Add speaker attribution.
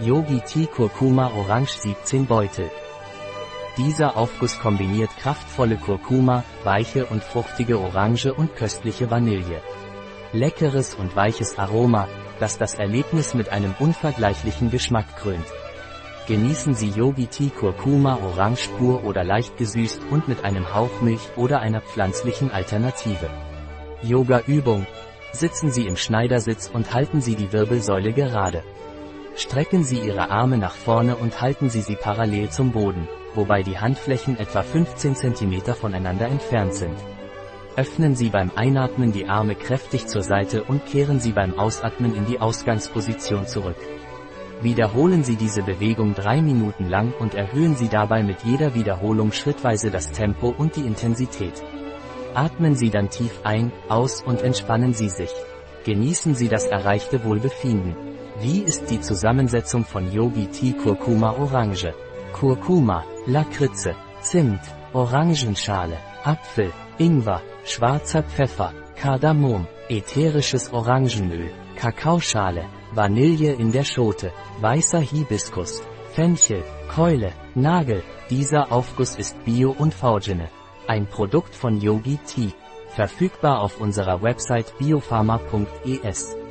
Speaker 1: Yogi Tea Kurkuma Orange 17 Beutel. Dieser Aufguss kombiniert kraftvolle Kurkuma, weiche und fruchtige Orange und köstliche Vanille. Leckeres und weiches Aroma, das das Erlebnis mit einem unvergleichlichen Geschmack krönt. Genießen Sie Yogi Tea Kurkuma Orange pur oder leicht gesüßt und mit einem Hauch Milch oder einer pflanzlichen Alternative. Yoga Übung. Sitzen Sie im Schneidersitz und halten Sie die Wirbelsäule gerade. Strecken Sie Ihre Arme nach vorne und halten Sie sie parallel zum Boden, wobei die Handflächen etwa 15 cm voneinander entfernt sind. Öffnen Sie beim Einatmen die Arme kräftig zur Seite und kehren Sie beim Ausatmen in die Ausgangsposition zurück. Wiederholen Sie diese Bewegung drei Minuten lang und erhöhen Sie dabei mit jeder Wiederholung schrittweise das Tempo und die Intensität. Atmen Sie dann tief ein, aus und entspannen Sie sich. Genießen Sie das erreichte Wohlbefinden. Wie ist die Zusammensetzung von Yogi Tea Kurkuma Orange? Kurkuma, Lakritze, Zimt, Orangenschale, Apfel, Ingwer, schwarzer Pfeffer, Kardamom, ätherisches Orangenöl, Kakaoschale, Vanille in der Schote, weißer Hibiskus, Fenchel, Keule, Nagel. Dieser Aufguss ist bio und faugene. Ein Produkt von Yogi Tea. Verfügbar auf unserer Website biopharma.es.